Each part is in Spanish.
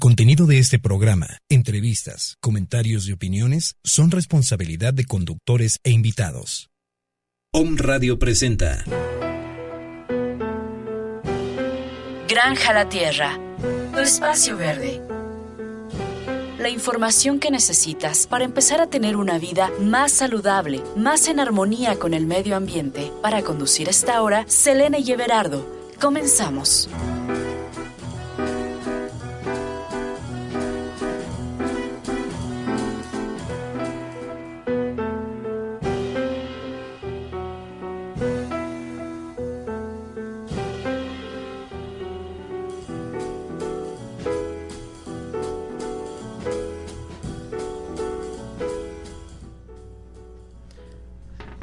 El contenido de este programa, entrevistas, comentarios y opiniones son responsabilidad de conductores e invitados. Om Radio presenta Granja la Tierra, tu espacio verde. La información que necesitas para empezar a tener una vida más saludable, más en armonía con el medio ambiente. Para conducir esta hora, Selene y Everardo. Comenzamos.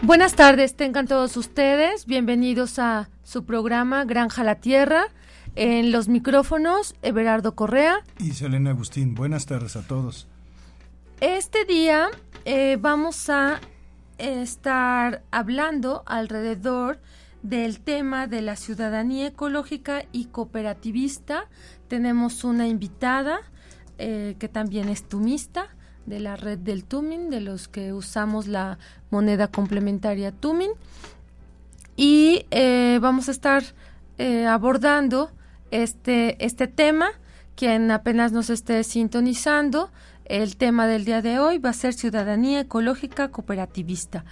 Buenas tardes, tengan todos ustedes. Bienvenidos a su programa Granja la Tierra. En los micrófonos, Everardo Correa. Y Selena Agustín. Buenas tardes a todos. Este día eh, vamos a estar hablando alrededor del tema de la ciudadanía ecológica y cooperativista. Tenemos una invitada eh, que también es tumista de la red del Tumin, de los que usamos la moneda complementaria Tumin. Y eh, vamos a estar eh, abordando este, este tema. Quien apenas nos esté sintonizando, el tema del día de hoy va a ser ciudadanía ecológica cooperativista.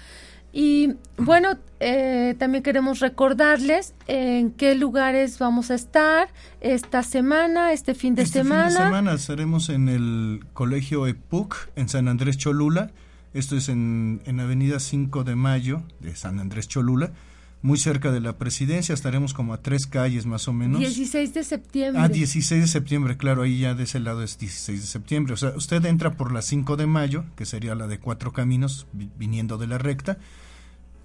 Y bueno, eh, también queremos recordarles en qué lugares vamos a estar esta semana, este fin de este semana. Fin de semana estaremos en el Colegio EPUC en San Andrés Cholula. Esto es en, en Avenida 5 de Mayo de San Andrés Cholula muy cerca de la presidencia, estaremos como a tres calles más o menos. 16 de septiembre. Ah, 16 de septiembre, claro, ahí ya de ese lado es 16 de septiembre. O sea, usted entra por la 5 de mayo, que sería la de cuatro caminos, viniendo de la recta,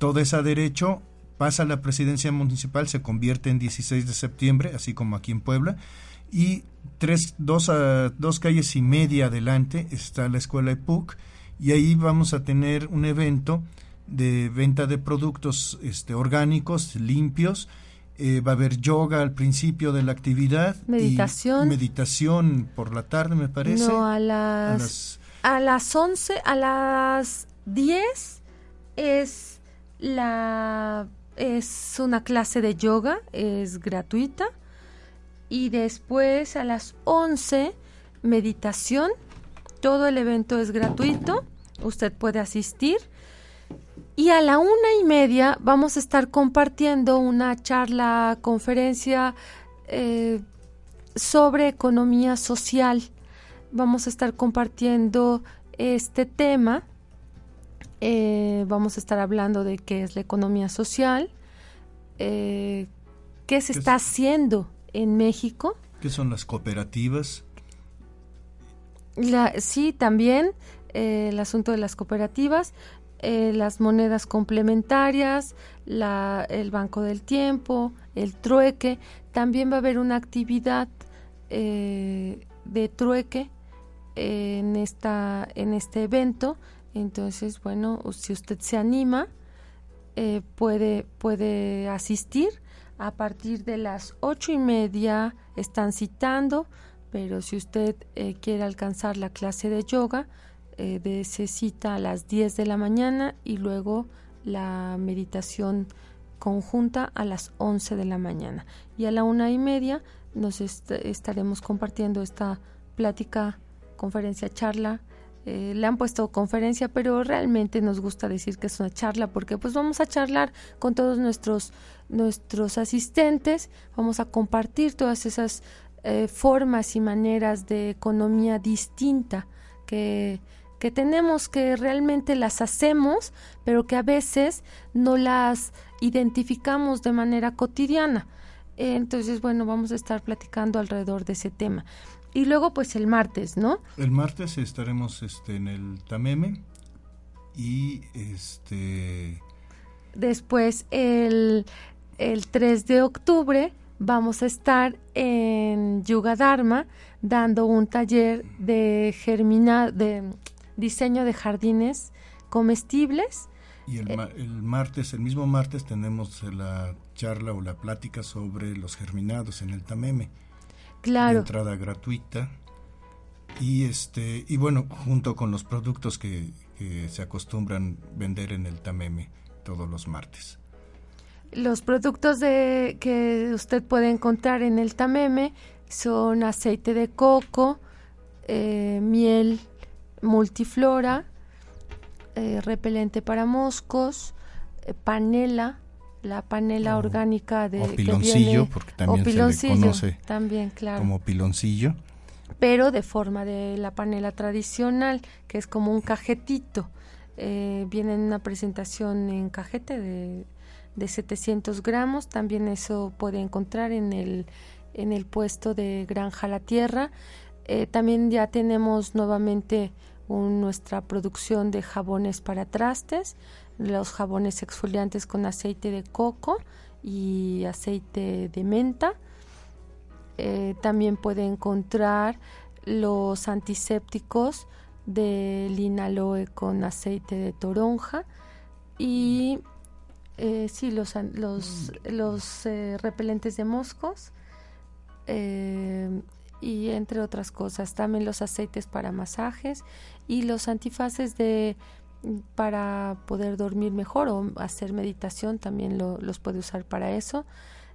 toda esa derecho pasa a la presidencia municipal, se convierte en 16 de septiembre, así como aquí en Puebla, y tres, dos, uh, dos calles y media adelante está la escuela EPUC, y ahí vamos a tener un evento de venta de productos este, orgánicos, limpios. Eh, va a haber yoga al principio de la actividad. Meditación. meditación por la tarde, me parece. No, a las, a las, a las 11, a las 10 es la es una clase de yoga, es gratuita. Y después a las 11, meditación. Todo el evento es gratuito. Usted puede asistir. Y a la una y media vamos a estar compartiendo una charla, conferencia eh, sobre economía social. Vamos a estar compartiendo este tema. Eh, vamos a estar hablando de qué es la economía social, eh, qué se está haciendo en México. ¿Qué son las cooperativas? La, sí, también eh, el asunto de las cooperativas, las monedas complementarias, la, el Banco del Tiempo, el trueque. También va a haber una actividad de trueque en, esta, en este evento. Entonces, bueno, si usted se anima, eh, puede, puede asistir. A partir de las ocho y media están citando, pero si usted eh, quiere alcanzar la clase de yoga, eh, de, se cita a las 10 de la mañana y luego la meditación conjunta a las 11 de la mañana. Y a la una y media nos est estaremos compartiendo esta plática, conferencia, charla. Eh, le han puesto conferencia, pero realmente nos gusta decir que es una charla porque pues vamos a charlar con todos nuestros nuestros asistentes, vamos a compartir todas esas eh, formas y maneras de economía distinta que, que tenemos, que realmente las hacemos, pero que a veces no las identificamos de manera cotidiana. Entonces, bueno, vamos a estar platicando alrededor de ese tema. Y luego, pues el martes, ¿no? El martes estaremos este, en el Tameme y este... Después, el, el 3 de octubre, vamos a estar en Yuga Dharma dando un taller de germina, de diseño de jardines comestibles. Y el, el, martes, el mismo martes, tenemos la charla o la plática sobre los germinados en el Tameme. Claro. De entrada gratuita. y este y bueno junto con los productos que, se acostumbran vender en el Tameme todos los martes. Los productos de, que usted puede encontrar en el Tameme son aceite de coco, eh, miel multiflora, eh, repelente para moscos, eh, panela, la panela orgánica de o piloncillo, porque también se le conoce también, claro. como piloncillo pero de forma de la panela tradicional, que es como un cajetito. Eh, viene en una presentación en cajete de, de 700 gramos, también eso puede encontrar en el, en el puesto de Granja La Tierra. Eh, también ya tenemos nuevamente nuestra producción de jabones para trastes, los jabones exfoliantes con aceite de coco y aceite de menta eh, también puede encontrar los antisépticos de linaloe con aceite de toronja y eh, sí, los, los, los eh, repelentes de moscos y entre otras cosas. También los aceites para masajes y los antifaces de para poder dormir mejor o hacer meditación también los puede usar para eso.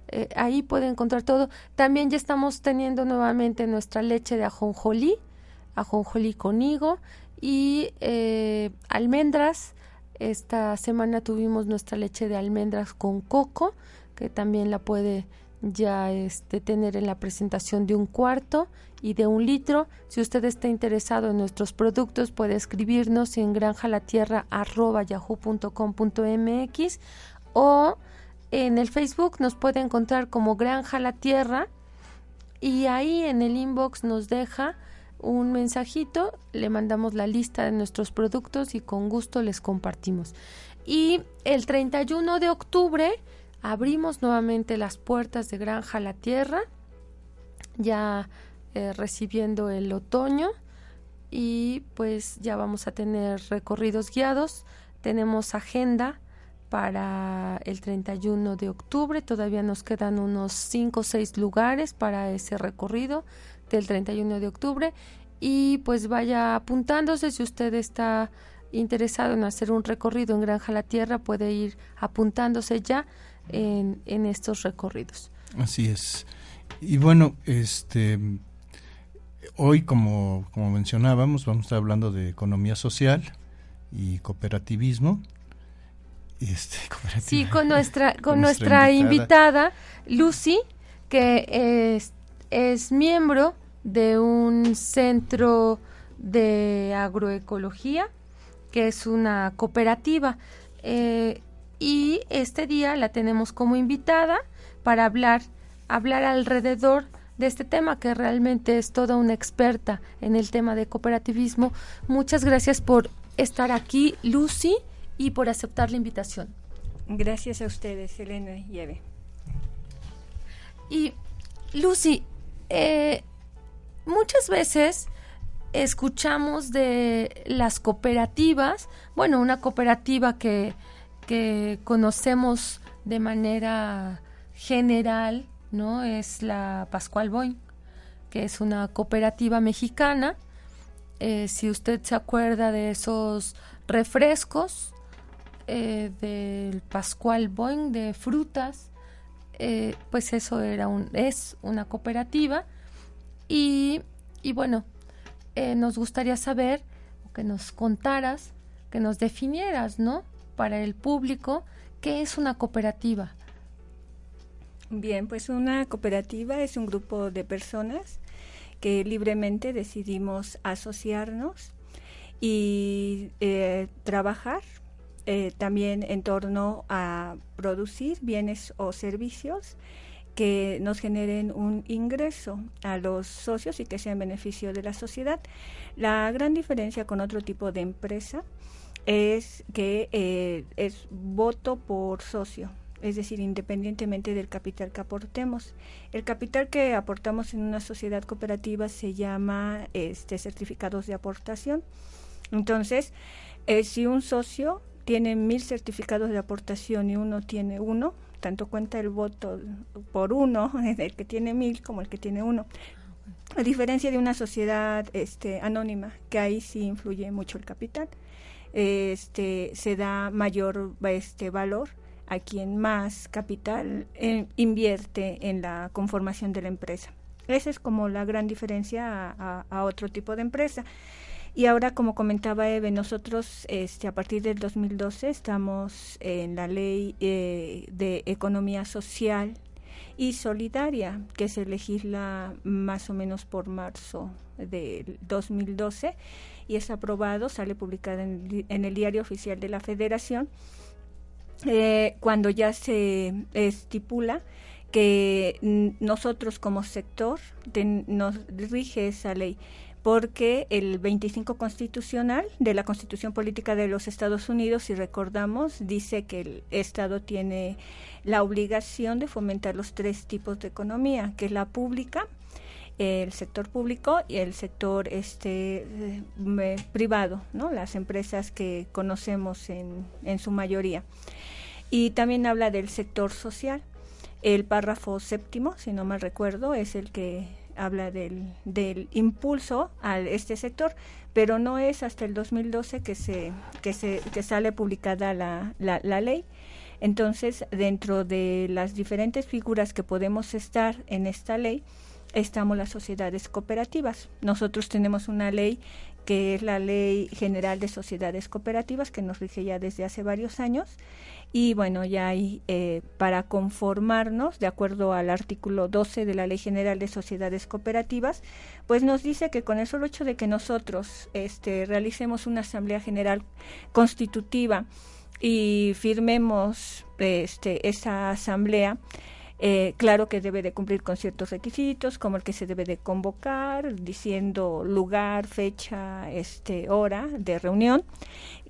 Eh, ahí puede encontrar todo. También ya estamos teniendo nuevamente nuestra leche de ajonjolí, ajonjolí con higo y eh, almendras. Esta semana tuvimos nuestra leche de almendras con coco, que también la puede ya este, tener en la presentación de un cuarto y de un litro. Si usted está interesado en nuestros productos, puede escribirnos en granjalatierra.yahoo.com.mx o en el Facebook nos puede encontrar como Granja La Tierra y ahí en el inbox nos deja un mensajito, le mandamos la lista de nuestros productos y con gusto les compartimos. Y el 31 de octubre abrimos nuevamente las puertas de Granja La Tierra, ya eh, recibiendo el otoño y pues ya vamos a tener recorridos guiados, tenemos agenda para el 31 de octubre. Todavía nos quedan unos 5 o 6 lugares para ese recorrido del 31 de octubre. Y pues vaya apuntándose si usted está interesado en hacer un recorrido en Granja La Tierra, puede ir apuntándose ya en, en estos recorridos. Así es. Y bueno, este hoy como, como mencionábamos, vamos a estar hablando de economía social y cooperativismo este, sí, con nuestra, con, nuestra, invitada. Lucy, que es, es miembro de un centro de agroecología, que es una cooperativa. Eh, y este día la tenemos como invitada para hablar, hablar alrededor de este tema, que realmente es toda una experta en el tema de cooperativismo. Muchas gracias por estar aquí, Lucy y por aceptar la invitación. Gracias a ustedes, Elena y Eve. Y Lucy, eh, muchas veces escuchamos de las cooperativas, bueno, una cooperativa que, que conocemos de manera general, ¿no? Es la Pascual Boy, que es una cooperativa mexicana. Eh, si usted se acuerda de esos refrescos, eh, del Pascual Boing de frutas, eh, pues eso era un, es una cooperativa y, y bueno, nos gustaría saber que nos contaras, que nos definieras, ¿no? Para el público, ¿qué es una cooperativa? Bien, pues una cooperativa es un grupo de personas que libremente decidimos asociarnos y trabajar eh, también en torno a producir bienes o servicios que nos generen un ingreso a los socios y que sean beneficio de la sociedad. La gran diferencia con otro tipo de empresa es que eh, es voto por socio, es decir, independientemente del capital que aportemos. El capital que aportamos en una sociedad cooperativa se llama este, certificados de aportación. Entonces, eh, si un socio tiene mil certificados de aportación y uno tiene uno, tanto cuenta el voto por uno, el que tiene mil como el que tiene uno. A diferencia de una sociedad este, anónima, que ahí sí influye mucho el capital, este, se da mayor este, valor a quien más capital eh, invierte en la conformación de la empresa. Esa es como la gran diferencia a, otro tipo de empresa. Y ahora, como comentaba Eve, nosotros este, a partir del 2012 estamos en la ley eh, de economía social y solidaria, que se legisla más o menos por marzo del 2012 y es aprobado, sale publicada en, el diario oficial de la Federación, eh, cuando ya se estipula que nosotros como sector nos rige esa ley porque el 25 constitucional de la Constitución Política de los Estados Unidos, si recordamos, dice que el Estado tiene la obligación de fomentar los tres tipos de economía, que es la pública, el sector público y el sector este eh, privado, ¿no? Las empresas que conocemos en, en su mayoría. Y también habla del sector social. El párrafo séptimo, si no mal recuerdo, es el que habla del, del impulso a este sector, pero no es hasta el 2012 que se que se que sale publicada la, la ley. Entonces, dentro de las diferentes figuras que podemos estar en esta ley, estamos las sociedades cooperativas. Nosotros tenemos una ley que es la Ley General de Sociedades Cooperativas, que nos rige ya desde hace varios años. Y bueno, ya hay eh, para conformarnos, de acuerdo al artículo 12 de la Ley General de Sociedades Cooperativas, pues nos dice que con el solo hecho de que nosotros este, realicemos una Asamblea General Constitutiva y firmemos este, esa asamblea, eh, claro que debe de cumplir con ciertos requisitos, como el que se debe de convocar, diciendo lugar, fecha, este, hora de reunión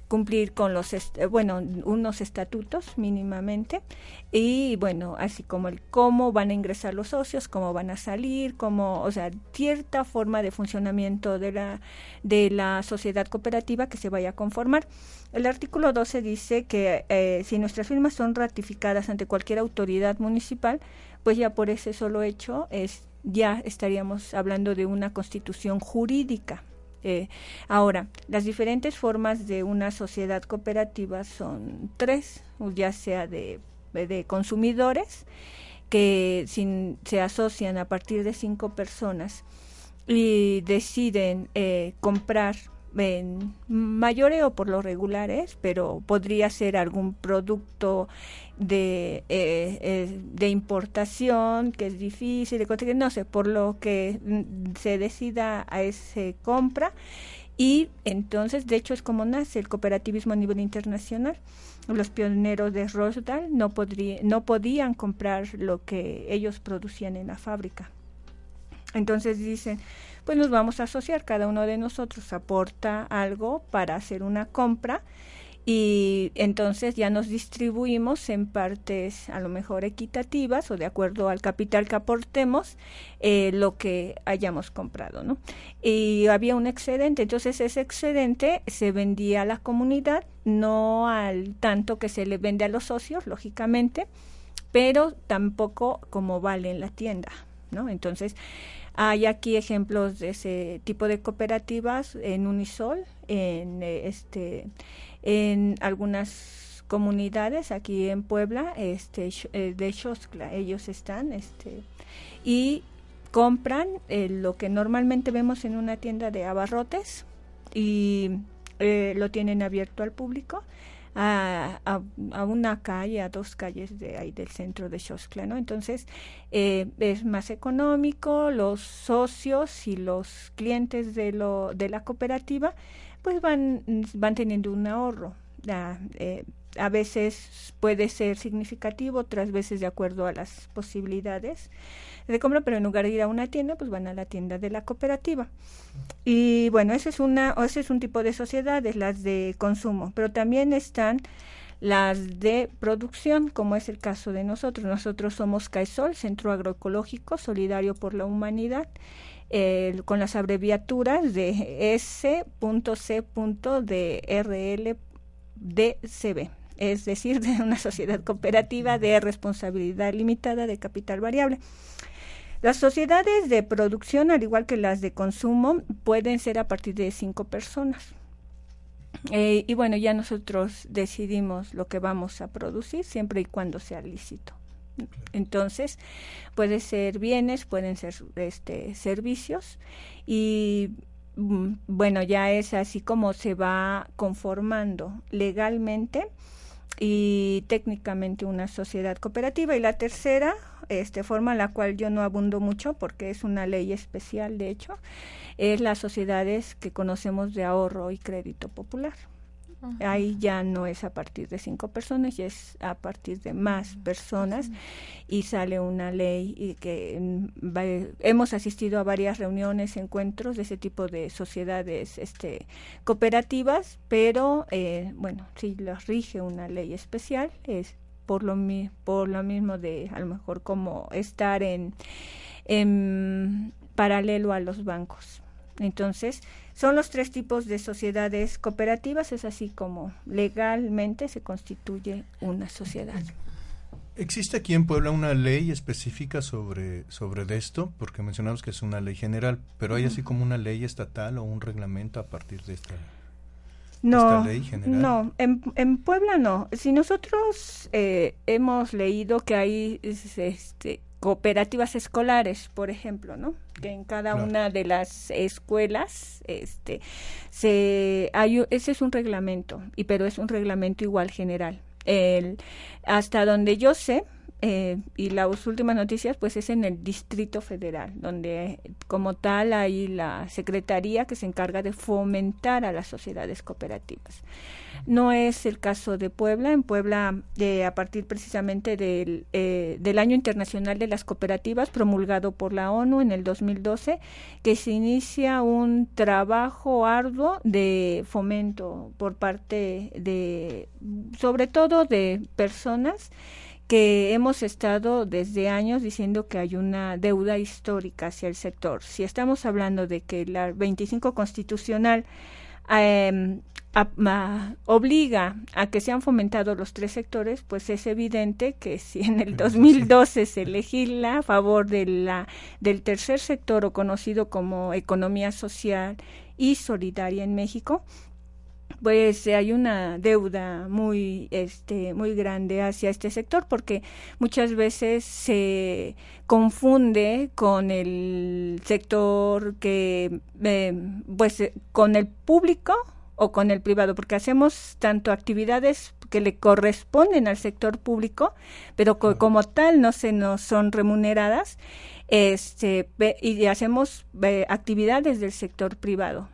cumplir con los, bueno, unos estatutos mínimamente y bueno, así como el cómo van a ingresar los socios, cómo van a salir, cómo, o sea, cierta forma de funcionamiento de la, de la sociedad cooperativa que se vaya a conformar. El artículo 12 dice que eh, si nuestras firmas son ratificadas ante cualquier autoridad municipal, pues ya por ese solo hecho es, ya estaríamos hablando de una constitución jurídica eh, ahora, las diferentes formas de una sociedad cooperativa son tres, ya sea de, consumidores, que se asocian a partir de cinco personas y deciden eh, comprar en mayores o por lo regulares, pero podría ser algún producto de, eh, eh, de importación que es difícil de conseguir, no sé, por lo que mm, se decida a ese compra y entonces, de hecho, es como nace el cooperativismo a nivel internacional. Los pioneros de Rosdal no, no podían comprar lo que ellos producían en la fábrica. Entonces dicen, pues nos vamos a asociar, cada uno de nosotros aporta algo para hacer una compra y entonces ya nos distribuimos en partes a lo mejor equitativas o de acuerdo al capital que aportemos eh, lo que hayamos comprado, ¿no? Y había un excedente, entonces ese excedente se vendía a la comunidad, no al tanto que se le vende a los socios, lógicamente, pero tampoco como vale en la tienda, ¿no? Entonces hay aquí ejemplos de ese tipo de cooperativas en Unisol, en eh, este en algunas comunidades aquí en Puebla, este eh, de Xoscla, ellos están este y compran eh, lo que normalmente vemos en una tienda de abarrotes y lo tienen abierto al público a, a, una calle, a dos calles de ahí del centro de Xoscla, ¿no? Entonces eh, es más económico, los socios y los clientes de, lo, de la cooperativa pues van, van teniendo un ahorro. Eh, a veces puede ser significativo, otras veces de acuerdo a las posibilidades de compra, pero en lugar de ir a una tienda, pues van a la tienda de la cooperativa. Y bueno, ese es, una, ese es un tipo de sociedades, las de consumo, pero también están las de producción, como es el caso de nosotros. Nosotros somos CAESOL, Centro Agroecológico Solidario por la Humanidad, con las abreviaturas de S.C.DRLDCB, es decir, de una sociedad cooperativa de responsabilidad limitada de capital variable. Las sociedades de producción, al igual que las de consumo, pueden ser a partir de cinco personas. Eh, y bueno, ya nosotros decidimos lo que vamos a producir siempre y cuando sea lícito. Entonces, puede ser bienes, pueden ser este, servicios y mm, bueno, ya es así como se va conformando legalmente y técnicamente una sociedad cooperativa. Y la tercera este, forma, la cual yo no abundo mucho porque es una ley especial, de hecho, es las sociedades que conocemos de ahorro y crédito popular. Ahí ya no es a partir de cinco personas, ya es a partir de más personas y sale una ley y que mm, hemos asistido a varias reuniones, encuentros de ese tipo de sociedades este, cooperativas, pero eh, bueno, si los rige una ley especial es por lo, por lo mismo de a lo mejor como estar en, en paralelo a los bancos. Entonces, son los tres tipos de sociedades cooperativas, es así como legalmente se constituye una sociedad. ¿Existe aquí en Puebla una ley específica sobre, sobre esto? Porque mencionamos que es una ley general, pero hay así como una ley estatal o un reglamento a partir de esta, no, ley general. No, en, en Puebla no. Si nosotros eh, hemos leído que hay este, cooperativas escolares, por ejemplo, ¿no? Que en cada una de las escuelas, este, se hay, ese es un reglamento, y pero es un reglamento igual general. El, hasta donde yo sé, eh, y las últimas noticias pues es en el Distrito Federal, donde como tal hay la Secretaría que se encarga de fomentar a las sociedades cooperativas. No es el caso de Puebla. En Puebla, eh, a partir precisamente del, eh, del Año Internacional de las Cooperativas, promulgado por la ONU en el 2012, que se inicia un trabajo arduo de fomento por parte de, sobre todo de personas que hemos estado desde años diciendo que hay una deuda histórica hacia el sector. Si estamos hablando de que la 25 constitucional em, obliga a que sean fomentados los tres sectores, pues es evidente que si en el 2012 se legisla a favor de la, del tercer sector o conocido como economía social y solidaria en México, pues hay una deuda muy este muy grande hacia este sector porque muchas veces se confunde con el sector que eh, pues con el público o con el privado porque hacemos tanto actividades que le corresponden al sector público pero como tal no se nos son remuneradas este y hacemos eh, actividades del sector privado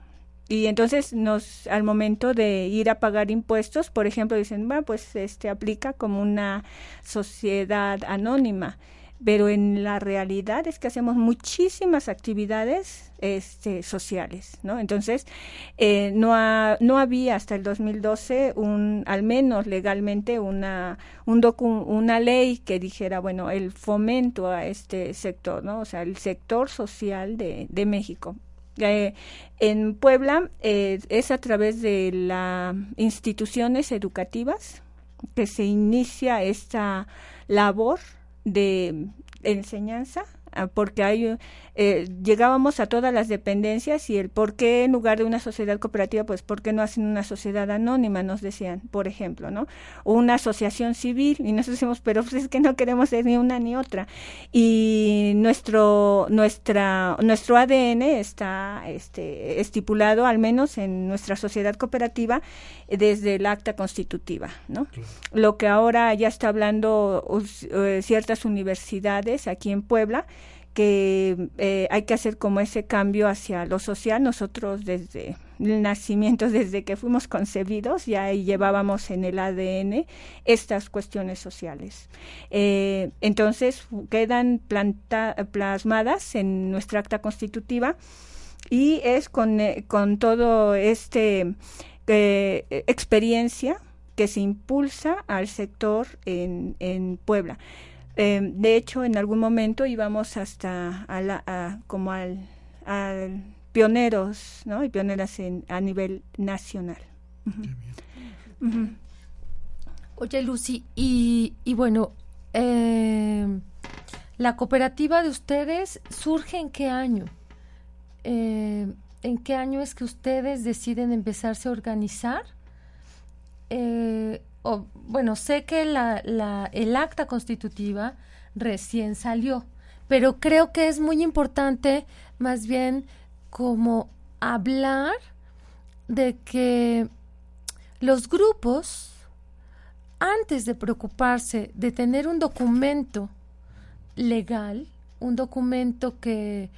y entonces nos al momento de ir a pagar impuestos por ejemplo dicen bueno pues este aplica como una sociedad anónima pero en la realidad es que hacemos muchísimas actividades este, sociales, ¿no? Entonces, eh, no, no había hasta el 2012 un, al menos legalmente una, un una ley que dijera, bueno, el fomento a este sector, ¿no? O sea, el sector social de, de México. Eh, en Puebla eh, es a través de las instituciones educativas que se inicia esta labor de enseñanza porque hay, eh, llegábamos a todas las dependencias y el por qué en lugar de una sociedad cooperativa, pues por qué no hacen una sociedad anónima, nos decían, por ejemplo, ¿no? O una asociación civil, y nosotros decimos, pero pues es que no queremos ser ni una ni otra. Y nuestro, nuestra, nuestro ADN está este, estipulado, al menos en nuestra sociedad cooperativa, desde el acta constitutiva, ¿no? Lo que ahora ya está hablando uh, ciertas universidades aquí en Puebla, que eh, hay que hacer como ese cambio hacia lo social. Nosotros desde el nacimiento, desde que fuimos concebidos, ya llevábamos en el ADN estas cuestiones sociales. Eh, entonces quedan plasmadas en nuestra acta constitutiva y es con, eh, con todo este experiencia que se impulsa al sector en, en Puebla. Eh, de hecho, en algún momento íbamos hasta a la, como al, pioneros, ¿no? Y pioneras en, a nivel nacional. Oye, Lucy, y, y bueno, eh, ¿La cooperativa de ustedes surge en qué año? Eh, ¿En qué año es que ustedes deciden empezarse a organizar? Eh, bueno, sé que la, el acta constitutiva recién salió, pero creo que es muy importante más bien como hablar de que los grupos, antes de preocuparse de tener un documento legal, un documento que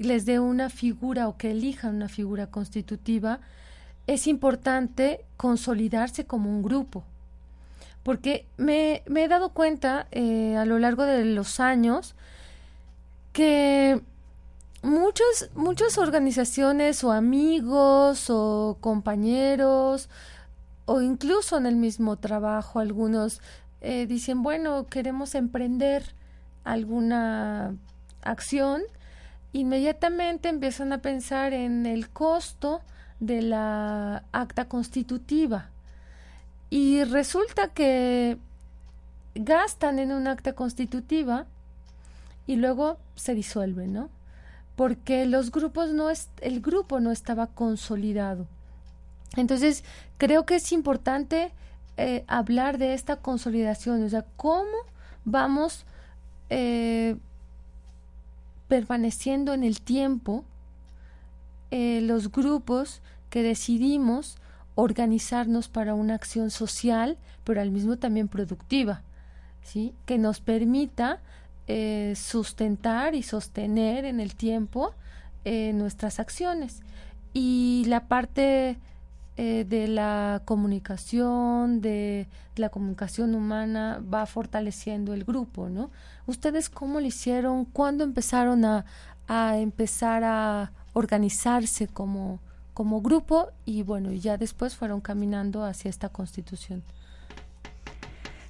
les dé una figura o que elijan una figura constitutiva, es importante consolidarse como un grupo. Porque me, he dado cuenta eh, a lo largo de los años que muchas, muchas organizaciones o amigos o compañeros o incluso en el mismo trabajo algunos eh, dicen, bueno, queremos emprender alguna acción, inmediatamente empiezan a pensar en el costo de la acta constitutiva. Y resulta que gastan en un acta constitutiva y luego se disuelven, ¿no? Porque los grupos no es, el grupo no estaba consolidado. Entonces, creo que es importante eh, hablar de esta consolidación, o sea, cómo vamos eh, permaneciendo en el tiempo eh, los grupos que decidimos organizarnos para una acción social, pero al mismo también productiva, ¿sí? que nos permita eh, sustentar y sostener en el tiempo nuestras acciones. Y la parte eh, de la comunicación, de, la comunicación humana, va fortaleciendo el grupo, ¿no? ¿Ustedes cómo lo hicieron? ¿Cuándo empezaron a, a empezar a organizarse como, como grupo? Y bueno, ya después fueron caminando hacia esta constitución.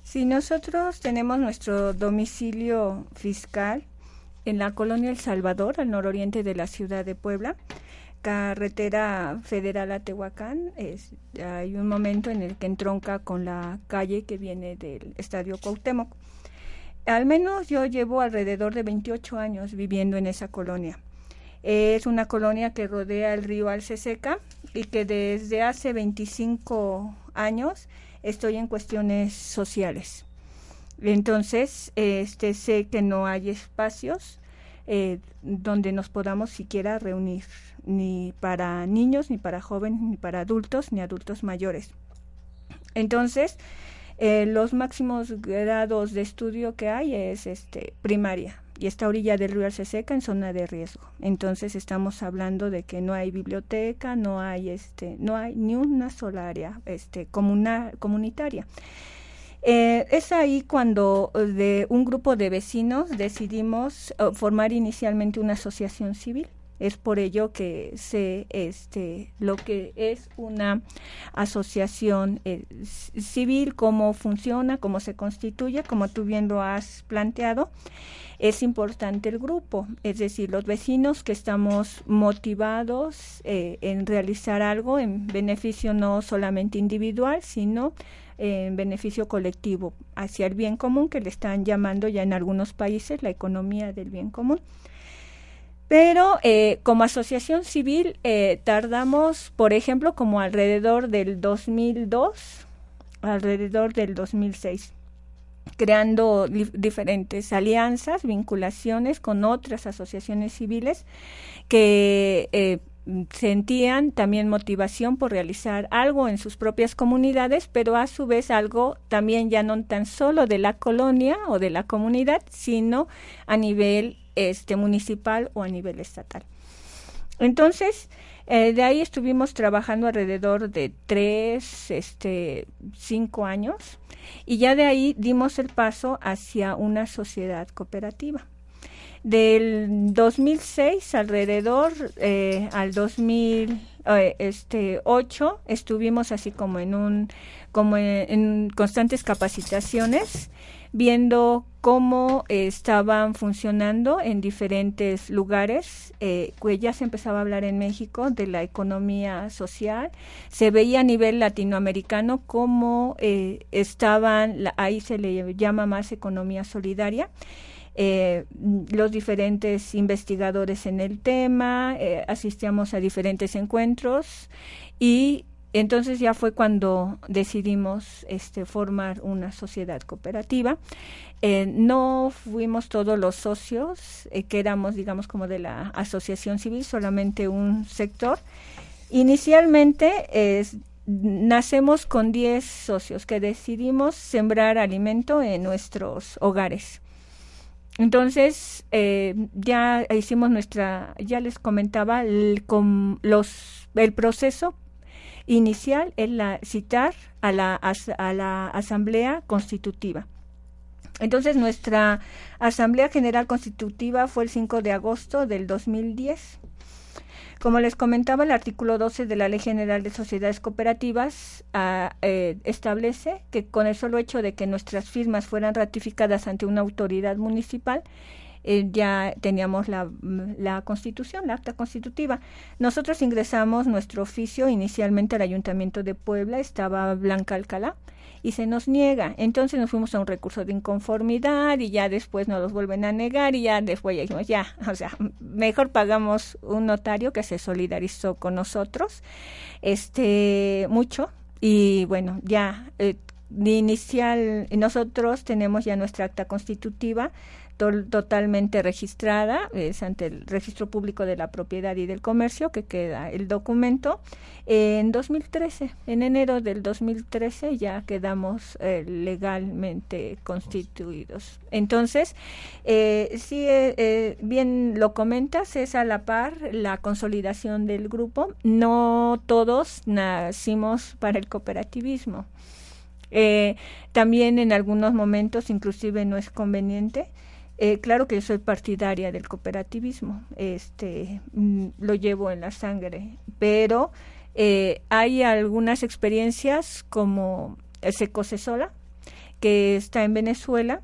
Sí, nosotros tenemos nuestro domicilio fiscal en la colonia El Salvador, al nororiente de la ciudad de Puebla carretera federal a Tehuacán, es, hay un momento en el que entronca con la calle que viene del Estadio Cuauhtémoc. Al menos yo llevo alrededor de 28 años viviendo en esa colonia. Es una colonia que rodea el río Alceseca y que desde hace 25 años estoy en cuestiones sociales. Entonces, este sé que no hay espacios eh, donde nos podamos siquiera reunir, ni para niños, ni para jóvenes, ni para adultos, ni adultos mayores. Entonces, eh, los máximos grados de estudio que hay es este primaria y esta orilla del río se seca en zona de riesgo. Entonces estamos hablando de que no hay biblioteca, no hay este, no hay ni una sola área este comunitaria. Eh, es ahí cuando eh, de un grupo de vecinos decidimos eh, formar inicialmente una asociación civil. Es por ello que se, este, lo que es una asociación civil, cómo funciona, cómo se constituye, como tú bien lo has planteado, es importante el grupo, es decir, los vecinos que estamos motivados en realizar algo en beneficio no solamente individual, sino en beneficio colectivo, hacia el bien común, que le están llamando ya en algunos países la economía del bien común. Pero eh, como asociación civil eh, tardamos, por ejemplo, como alrededor del 2002, alrededor del 2006 creando diferentes alianzas, vinculaciones con otras asociaciones civiles que eh, sentían también motivación por realizar algo en sus propias comunidades, pero a su vez algo también ya no tan solo de la colonia o de la comunidad, sino a nivel este municipal o a nivel estatal. Entonces, eh, de ahí estuvimos trabajando alrededor de tres, este, cinco años, y ya de ahí dimos el paso hacia una sociedad cooperativa. Del 2006 alrededor eh, al 2008 eh, este, estuvimos así como en un como en, constantes capacitaciones viendo cómo estaban funcionando en diferentes lugares. Eh, pues ya se empezaba a hablar en México de la economía social. Se veía a nivel latinoamericano cómo estaban, ahí se le llama más economía solidaria eh, los diferentes investigadores en el tema, eh, asistíamos a diferentes encuentros y entonces ya fue cuando decidimos este, formar una sociedad cooperativa. Eh, no fuimos todos los socios, que éramos, digamos, como de la asociación civil, solamente un sector. Inicialmente nacemos con 10 socios que decidimos sembrar alimento en nuestros hogares. Entonces, eh, ya hicimos nuestra, ya les comentaba, el, los, el proceso inicial es la, citar a la, a la Asamblea Constitutiva. Entonces, nuestra Asamblea General Constitutiva fue el 5 de agosto del 2010 como les comentaba, el artículo 12 de la Ley General de Sociedades Cooperativas ah, eh, establece que con el solo hecho de que nuestras firmas fueran ratificadas ante una autoridad municipal, eh, ya teníamos la, la, constitución, la acta constitutiva. Nosotros ingresamos nuestro oficio inicialmente al Ayuntamiento de Puebla, estaba Blanca Alcalá, y se nos niega. Entonces nos fuimos a un recurso de inconformidad y ya después nos los vuelven a negar y ya después ya dijimos, ya, o sea, mejor pagamos un notario que se solidarizó con nosotros, este, mucho, y bueno, ya, eh, inicial, nosotros tenemos ya nuestra acta constitutiva, totalmente registrada, es ante el registro público de la propiedad y del comercio que queda el documento. en 2013, en enero del 2013 ya quedamos eh, legalmente constituidos. Entonces, eh, sí, eh, bien lo comentas, es a la par la consolidación del grupo. No todos nacimos para el cooperativismo. también en algunos momentos inclusive no es conveniente eh, claro que yo soy partidaria del cooperativismo, este, mm, lo llevo en la sangre, pero eh, hay algunas experiencias como el Secosesola, que está en Venezuela,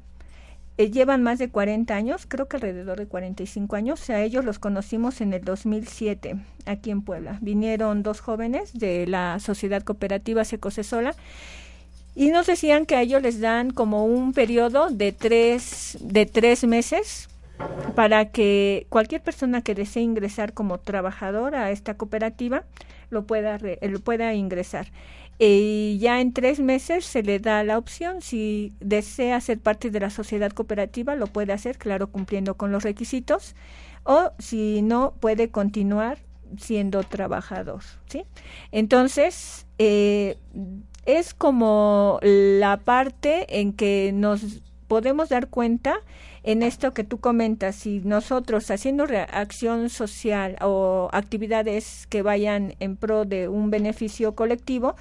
eh, llevan más de 40 años, creo que alrededor de 45 años, o sea, ellos los conocimos en el 2007 aquí en Puebla. Vinieron dos jóvenes de la Sociedad Cooperativa Secosesola y nos decían que a ellos les dan como un periodo de tres, de tres meses para que cualquier persona que desee ingresar como trabajador a esta cooperativa lo pueda, lo pueda ingresar. Y ya en tres meses se le da la opción, si desea ser parte de la sociedad cooperativa, lo puede hacer, claro, cumpliendo con los requisitos, o si no, puede continuar siendo trabajador, ¿sí? Entonces, eh, es como la parte en que nos podemos dar cuenta en esto que tú comentas, si nosotros haciendo acción social o actividades que vayan en pro de un beneficio colectivo,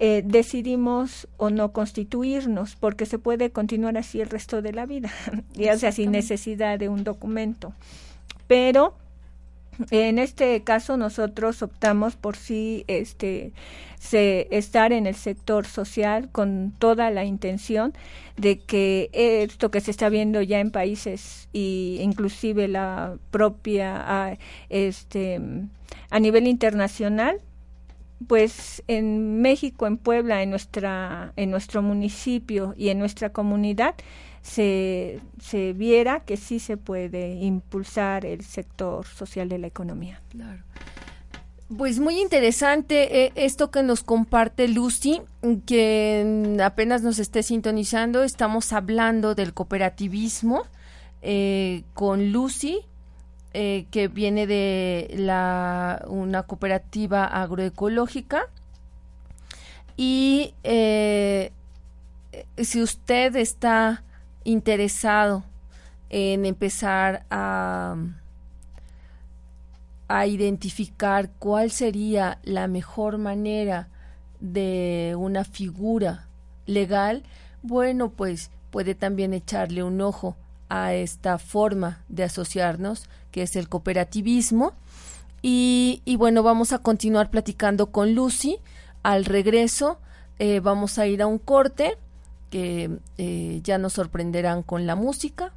eh, decidimos o no constituirnos, porque se puede continuar así el resto de la vida, ya sea sin necesidad de un documento. Pero en este caso nosotros optamos por sí este estar en el sector social con toda la intención de que esto que se está viendo ya en países y inclusive la propia este a nivel internacional pues en México, en Puebla, en nuestra en nuestro municipio y en nuestra comunidad se, se viera que sí se puede impulsar el sector social de la economía. Claro. Pues muy interesante eh, esto que nos comparte Lucy, que apenas nos esté sintonizando, estamos hablando del cooperativismo eh, con Lucy, eh, que viene de la, una cooperativa agroecológica. Y si usted está interesado en empezar a, a identificar cuál sería la mejor manera de una figura legal, bueno, pues puede también echarle un ojo a esta forma de asociarnos, que es el cooperativismo. Y, bueno, vamos a continuar platicando con Lucy. Al regreso, eh, vamos a ir a un corte que eh, ya nos sorprenderán con la música.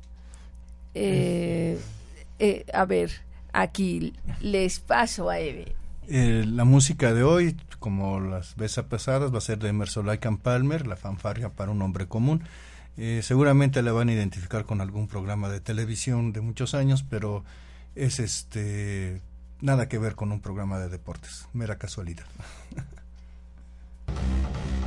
Eh, eh, a ver, aquí les paso a Eve. la música de hoy, como las veces pasadas, va a ser de Emerson Lake Palmer, la fanfarria para un hombre común. Eh, seguramente la van a identificar con algún programa de televisión de muchos años, pero es este nada que ver con un programa de deportes, mera casualidad.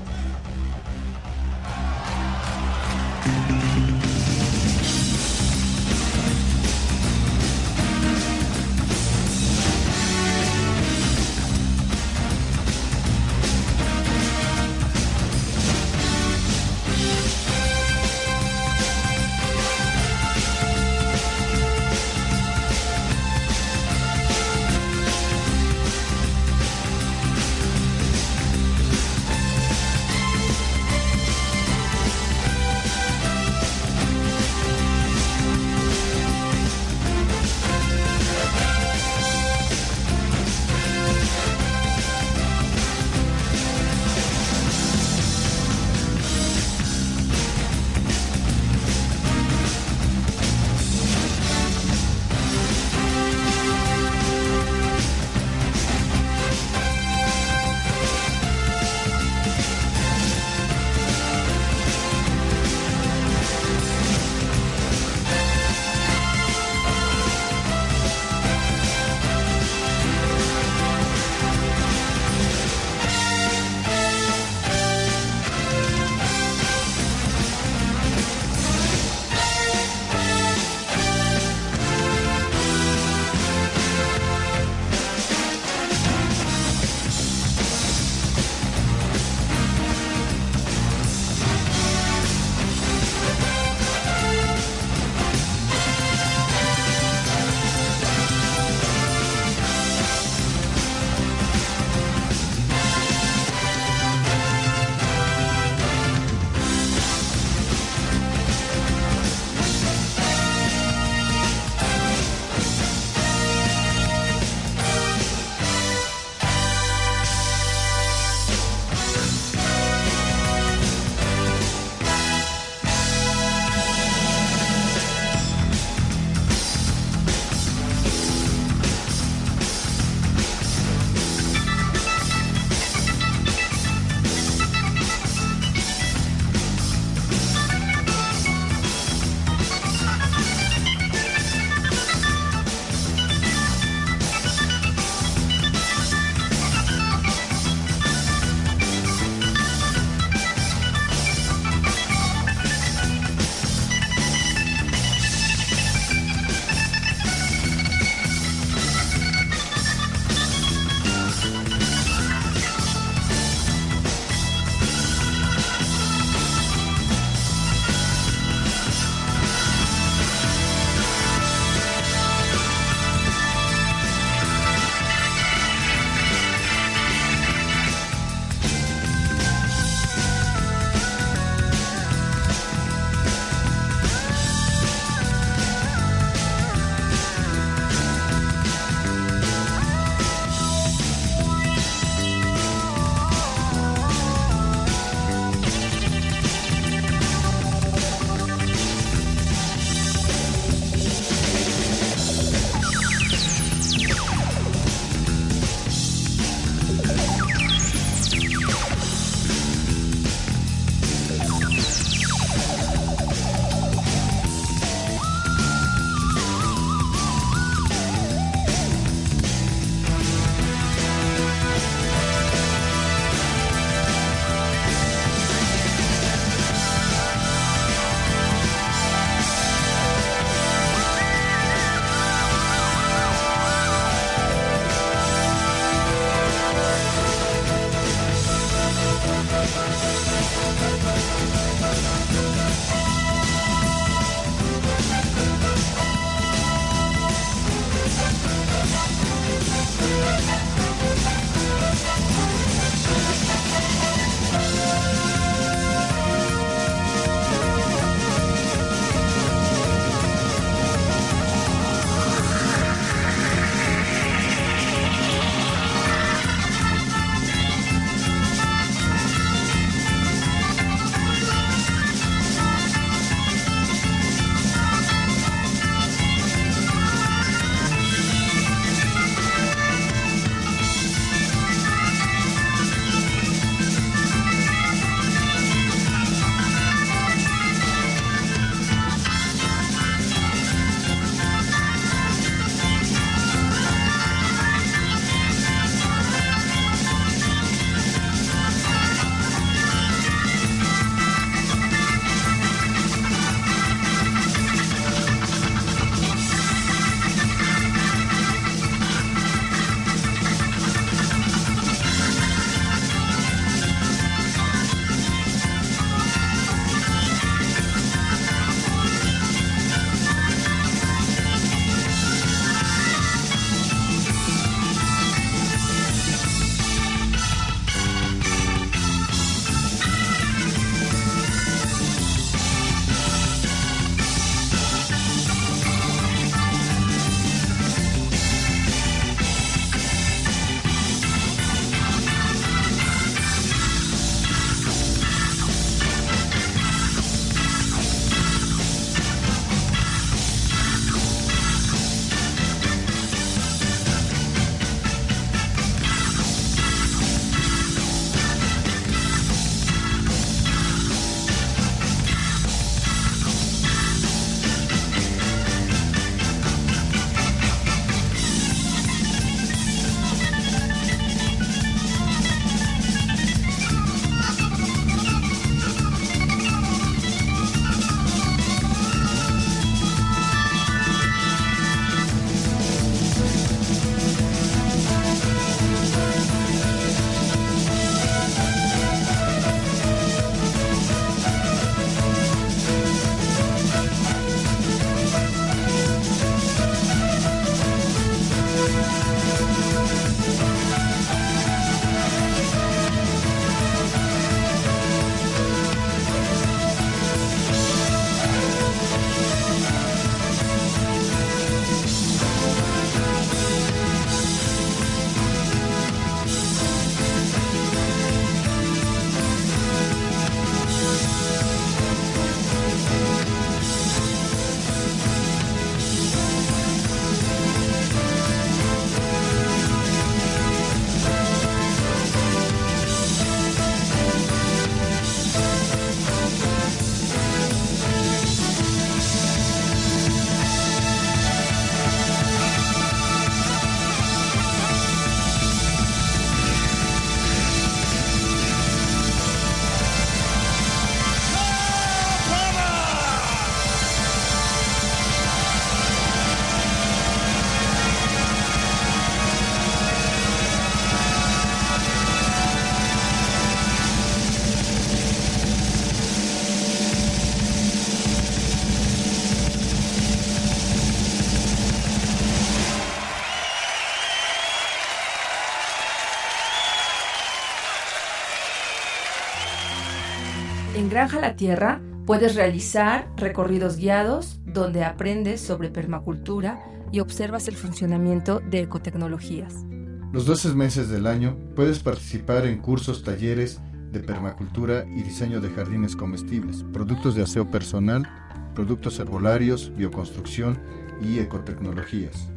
Granja La Tierra puedes realizar recorridos guiados donde aprendes sobre permacultura y observas el funcionamiento de ecotecnologías. Los 12 meses del año puedes participar en cursos, talleres de permacultura y diseño de jardines comestibles, productos de aseo personal, productos herbolarios, bioconstrucción y ecotecnologías.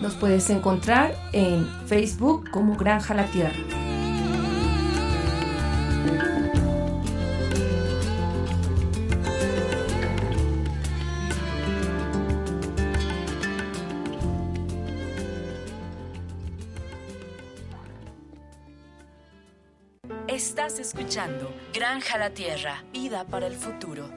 Nos puedes encontrar en Facebook como Granja La Tierra. Escuchando Granja La Tierra, vida para el futuro.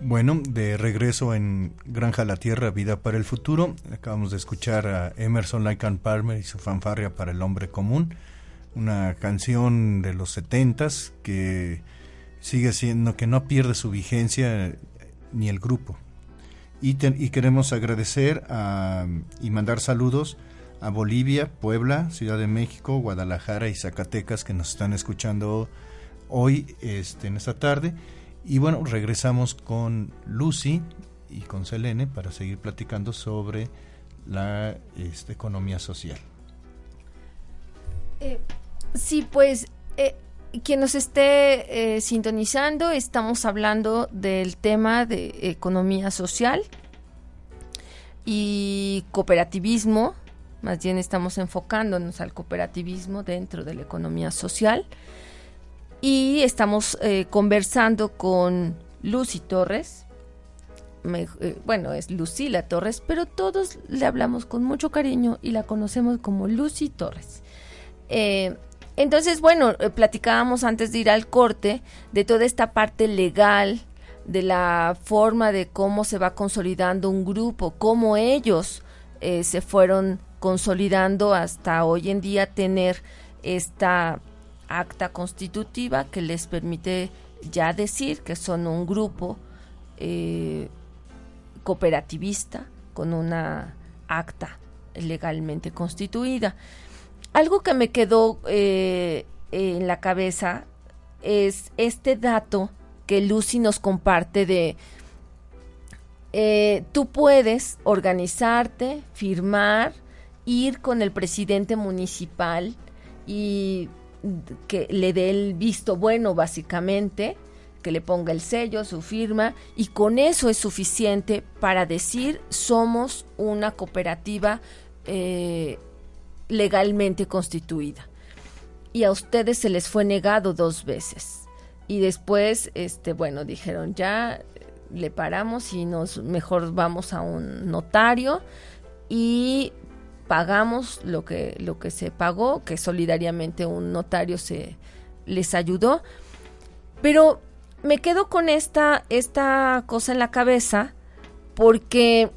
Bueno, de regreso en Granja La Tierra, Vida para el Futuro, acabamos de escuchar a Emerson and Palmer y su fanfarria para el hombre común, una canción de los setentas que sigue siendo, que no pierde su vigencia ni el grupo. Y, queremos agradecer y mandar saludos a Bolivia, Puebla, Ciudad de México, Guadalajara y Zacatecas que nos están escuchando hoy, este, en esta tarde. Y bueno, regresamos con Lucy y con Selene para seguir platicando sobre la este, economía social. Eh, sí, pues eh, quien nos esté eh, sintonizando, estamos hablando del tema de economía social y cooperativismo, más bien estamos enfocándonos al cooperativismo dentro de la economía social. Y estamos eh, conversando con Lucy Torres, eh, bueno, es Lucila Torres, pero todos le hablamos con mucho cariño y la conocemos como Lucy Torres. Entonces, bueno, eh, platicábamos antes de ir al corte de toda esta parte legal, de la forma de cómo se va consolidando un grupo, cómo ellos eh, se fueron consolidando hasta hoy en día tener esta acta constitutiva que les permite ya decir que son un grupo eh, cooperativista con una acta legalmente constituida. Algo que me quedó eh, en la cabeza es este dato que Lucy nos comparte de eh, tú puedes organizarte, firmar, ir con el presidente municipal y que le dé el visto bueno básicamente, que le ponga el sello, su firma, y con eso es suficiente para decir somos una cooperativa eh, legalmente constituida. Y a ustedes se les fue negado dos veces. Y después, este, bueno, dijeron ya le paramos y nos mejor vamos a un notario y pagamos lo que lo que se pagó, que solidariamente un notario se les ayudó. Pero me quedo con esta esta cosa en la cabeza porque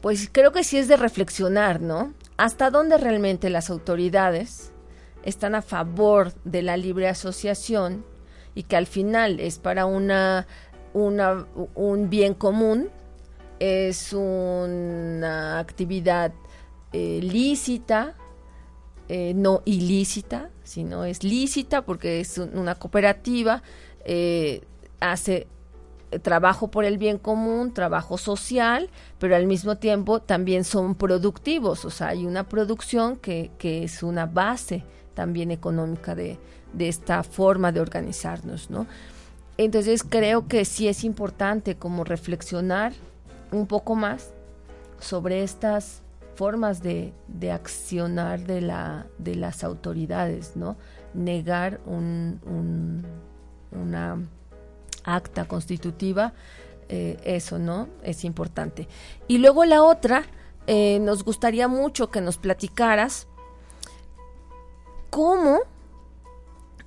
pues creo que sí es de reflexionar, ¿no? Hasta dónde realmente las autoridades están a favor de la libre asociación y que al final es para una, un bien común, es una actividad eh, lícita, eh, no ilícita, sino es lícita porque es una cooperativa, eh, hace trabajo por el bien común, trabajo social, pero al mismo tiempo también son productivos, o sea, hay una producción que, que es una base también económica de, de, esta forma de organizarnos, ¿no? Entonces creo que sí es importante como reflexionar un poco más sobre estas formas de, de accionar de, la, de las autoridades, ¿no? Negar un, un, una acta constitutiva, eh, eso, ¿no? Es importante. Y luego la otra, eh, nos gustaría mucho que nos platicaras cómo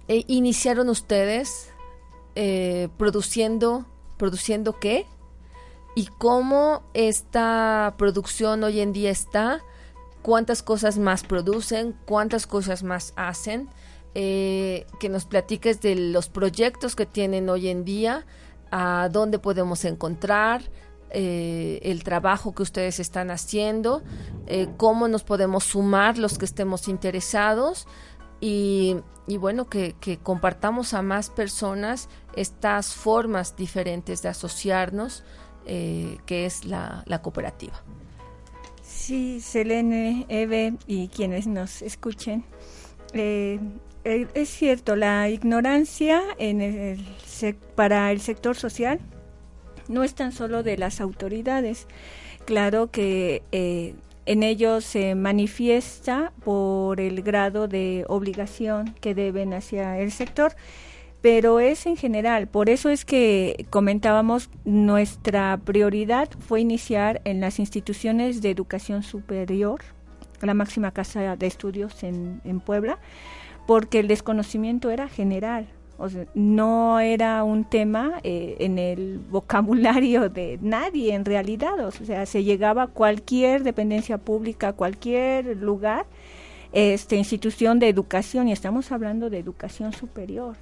eh, iniciaron ustedes produciendo, produciendo qué y cómo esta producción hoy en día está, cuántas cosas más producen, cuántas cosas más hacen eh, que nos platiques de los proyectos que tienen hoy en día, a dónde podemos encontrar, eh, el trabajo que ustedes están haciendo, eh, cómo nos podemos sumar los que estemos interesados y, bueno, que, compartamos a más personas estas formas diferentes de asociarnos, que es la, cooperativa. Sí, Selene, Eve y quienes nos escuchen. Es cierto, la ignorancia en el, para el sector social no es tan solo de las autoridades. Claro que eh, en ello se manifiesta por el grado de obligación que deben hacia el sector, pero es en general. Por eso es que comentábamos, nuestra prioridad fue iniciar en las instituciones de educación superior, la máxima casa de estudios en Puebla, porque el desconocimiento era general no era un tema eh, en el vocabulario de nadie en realidad. O sea, se llegaba a cualquier dependencia pública, cualquier lugar, este, institución de educación, y estamos hablando de educación superior.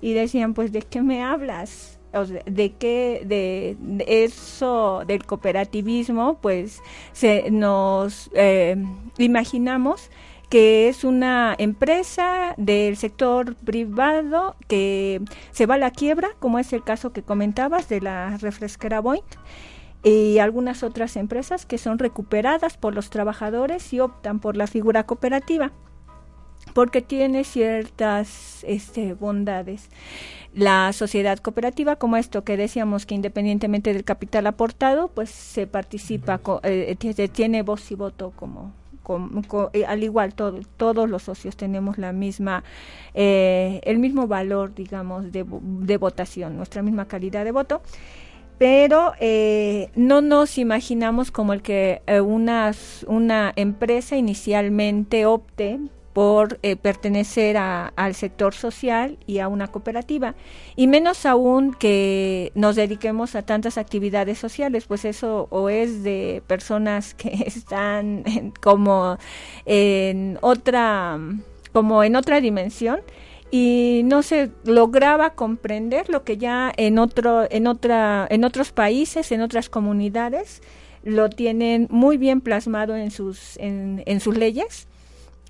Y decían, pues, ¿de qué me hablas? de qué de, eso del cooperativismo pues se nos eh, imaginamos que es una empresa del sector privado que se va a la quiebra, como es el caso que comentabas de la refresquera Boeing, y algunas otras empresas que son recuperadas por los trabajadores y optan por la figura cooperativa porque tiene ciertas este, bondades. La sociedad cooperativa, como esto que decíamos que independientemente del capital aportado, pues se participa, eh, tiene voz y voto como eh, al igual todos los socios tenemos la misma eh, el mismo valor digamos de, votación nuestra misma calidad de voto. Pero eh, no nos imaginamos como el que una, una empresa inicialmente opte por eh, pertenecer al sector social y a una cooperativa, y menos aún que nos dediquemos a tantas actividades sociales, pues eso o es de personas que están como en otra como en otra dimensión. Y no se lograba comprender lo que ya en otro en otra en otros países en otras comunidades lo tienen muy bien plasmado en sus en, en sus leyes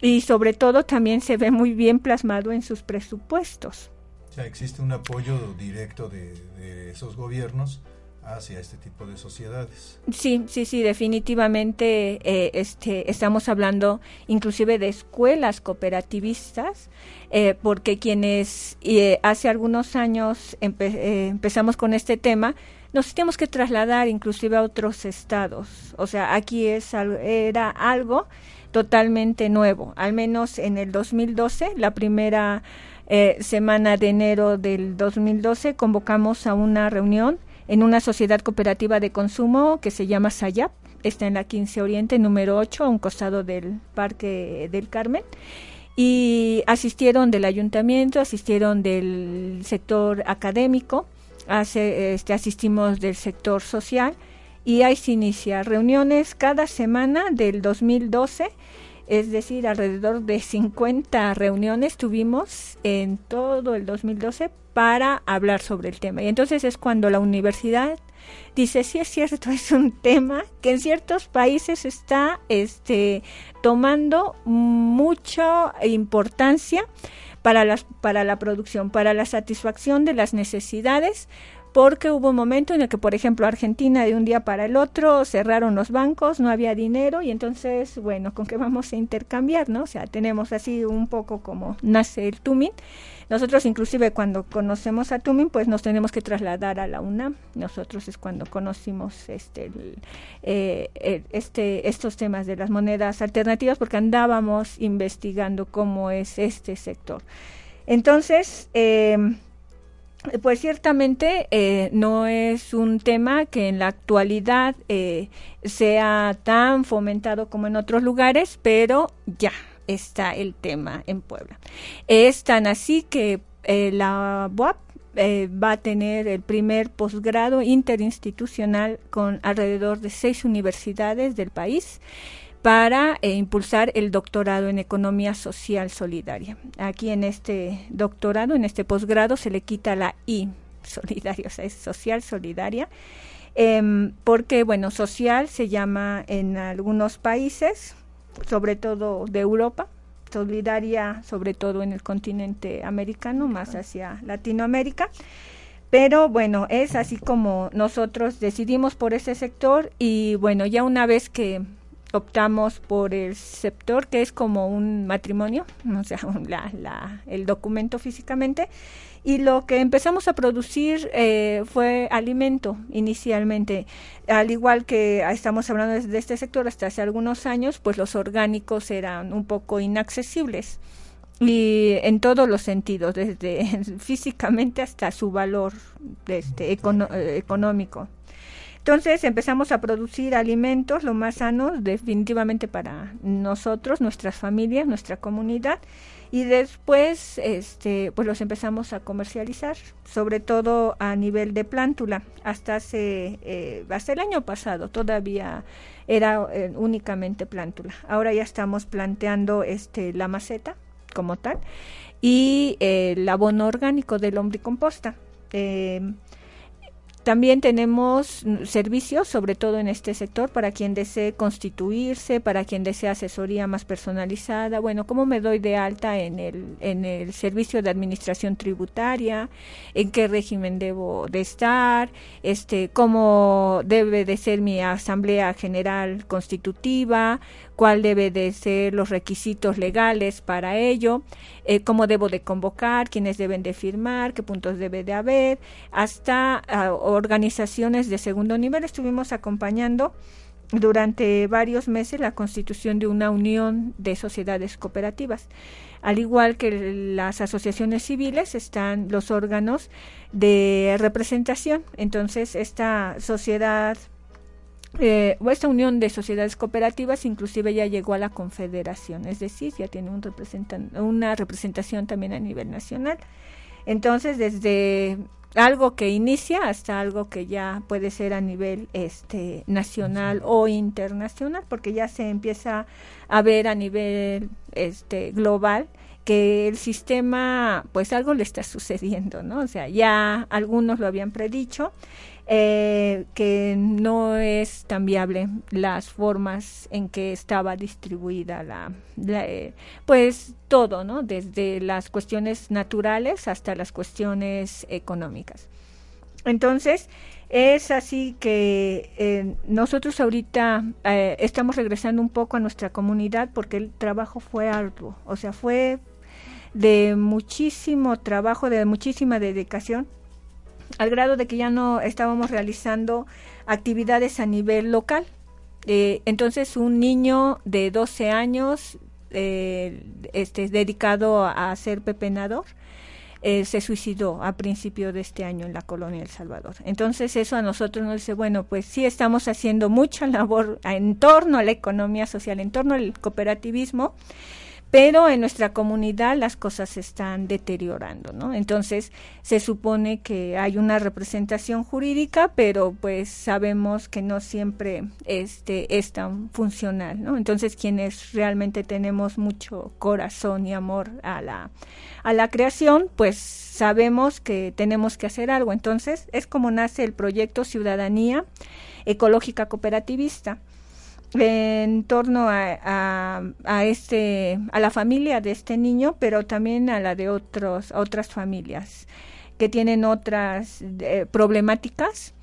y sobre todo también se ve muy bien plasmado en sus presupuestos. O sea, existe un apoyo directo de, esos gobiernos hacia este tipo de sociedades. Sí, sí, sí, definitivamente eh, este, estamos hablando inclusive de escuelas cooperativistas, eh, porque quienes eh, hace algunos años empezamos con este tema, nos tenemos que trasladar inclusive a otros estados. O sea, aquí es, era algo totalmente nuevo, al menos en el 2012, la primera eh, semana de enero del 2012, convocamos a una reunión en una sociedad cooperativa de consumo que se llama Sayap, está en la 15 Oriente, número 8, a un costado del Parque del Carmen. Y asistieron del ayuntamiento, asistieron del sector académico, este, asistimos del sector social y ahí se inicia reuniones cada semana del 2012 es decir, alrededor de 50 reuniones tuvimos en todo el 2012 para hablar sobre el tema. Y entonces es cuando la universidad dice, sí es cierto, es un tema que en ciertos países está este, tomando mucha importancia para, las, para la producción, para la satisfacción de las necesidades porque hubo un momento en el que, por ejemplo, Argentina de un día para el otro cerraron los bancos, no había dinero y entonces, bueno, ¿con qué vamos a intercambiar, no? O sea, tenemos así un poco como nace el Tumin. Nosotros inclusive cuando conocemos a Tumin, pues nos tenemos que trasladar a la UNAM. Nosotros es cuando conocimos este, eh, este, estos temas de las monedas alternativas porque andábamos investigando cómo es este sector. Entonces, eh, pues ciertamente eh, no es un tema que en la actualidad eh, sea tan fomentado como en otros lugares, pero ya está el tema en Puebla. Es tan así que eh, la UAP va a tener el primer posgrado interinstitucional con alrededor de seis universidades del país para eh, impulsar el doctorado en economía social solidaria. Aquí en este doctorado, en este posgrado, se le quita la I solidaria, o sea, es social solidaria. Em, porque, bueno, social se llama en algunos países, sobre todo de Europa, solidaria sobre todo en el continente americano, más hacia Latinoamérica. Pero bueno, es así como nosotros decidimos por ese sector y bueno, ya una vez que optamos por el sector que es como un matrimonio, o sea, la, el documento físicamente, y lo que empezamos a producir eh, fue alimento inicialmente. Al igual que estamos hablando de este sector hasta hace algunos años, pues los orgánicos eran un poco inaccesibles y en todos los sentidos, desde físicamente hasta su valor este, eh, económico. Entonces empezamos a producir alimentos lo más sanos definitivamente para nosotros, nuestras familias, nuestra comunidad. Y después este pues los empezamos a comercializar sobre todo a nivel de plántula. Hasta hace eh, hasta el año pasado todavía era eh, únicamente plántula. Ahora ya estamos planteando este la maceta como tal y eh, el abono orgánico del lombricomposta eh, también tenemos servicios, sobre todo en este sector, para quien desee constituirse, para quien desee asesoría más personalizada. Bueno, ¿cómo me doy de alta en el, en el servicio de administración tributaria? ¿En qué régimen debo de estar? Este, ¿Cómo debe de ser mi asamblea general constitutiva? cuál debe de ser los requisitos legales para ello, eh, cómo debo de convocar, quiénes deben de firmar, qué puntos debe de haber, hasta ah, organizaciones de segundo nivel. Estuvimos acompañando durante varios meses la constitución de una unión de sociedades cooperativas. Al igual que las asociaciones civiles están los órganos de representación. Entonces, esta sociedad eh, esta unión de sociedades cooperativas inclusive ya llegó a la confederación, es decir, ya tiene un una representación también a nivel nacional. Entonces, desde algo que inicia hasta algo que ya puede ser a nivel este nacional o internacional, porque ya se empieza a ver a nivel este global que el sistema pues algo le está sucediendo, ¿no? O sea, ya algunos lo habían predicho eh, que no es tan viable las formas en que estaba distribuida la, eh, pues todo, ¿no? Desde las cuestiones naturales hasta las cuestiones económicas. Entonces, es así que eh, nosotros ahorita estamos regresando un poco a nuestra comunidad porque el trabajo fue arduo, o sea, fue de muchísimo trabajo, de muchísima dedicación al grado de que ya no estábamos realizando actividades a nivel local. Eh, entonces un niño de 12 años eh, este, dedicado a, ser pepenador eh, se suicidó a principio de este año en la colonia El Salvador. Entonces eso a nosotros nos dice, bueno, pues sí estamos haciendo mucha labor en torno a la economía social, en torno al cooperativismo, pero en nuestra comunidad las cosas se están deteriorando, ¿no? Entonces se supone que hay una representación jurídica, pero pues sabemos que no siempre este es tan funcional, ¿no? Entonces quienes realmente tenemos mucho corazón y amor a la a la creación, pues sabemos que tenemos que hacer algo. Entonces es como nace el proyecto Ciudadanía Ecológica Cooperativista en torno a, a, este a la familia de este niño pero también a la de otros otras familias que tienen otras eh, problemáticas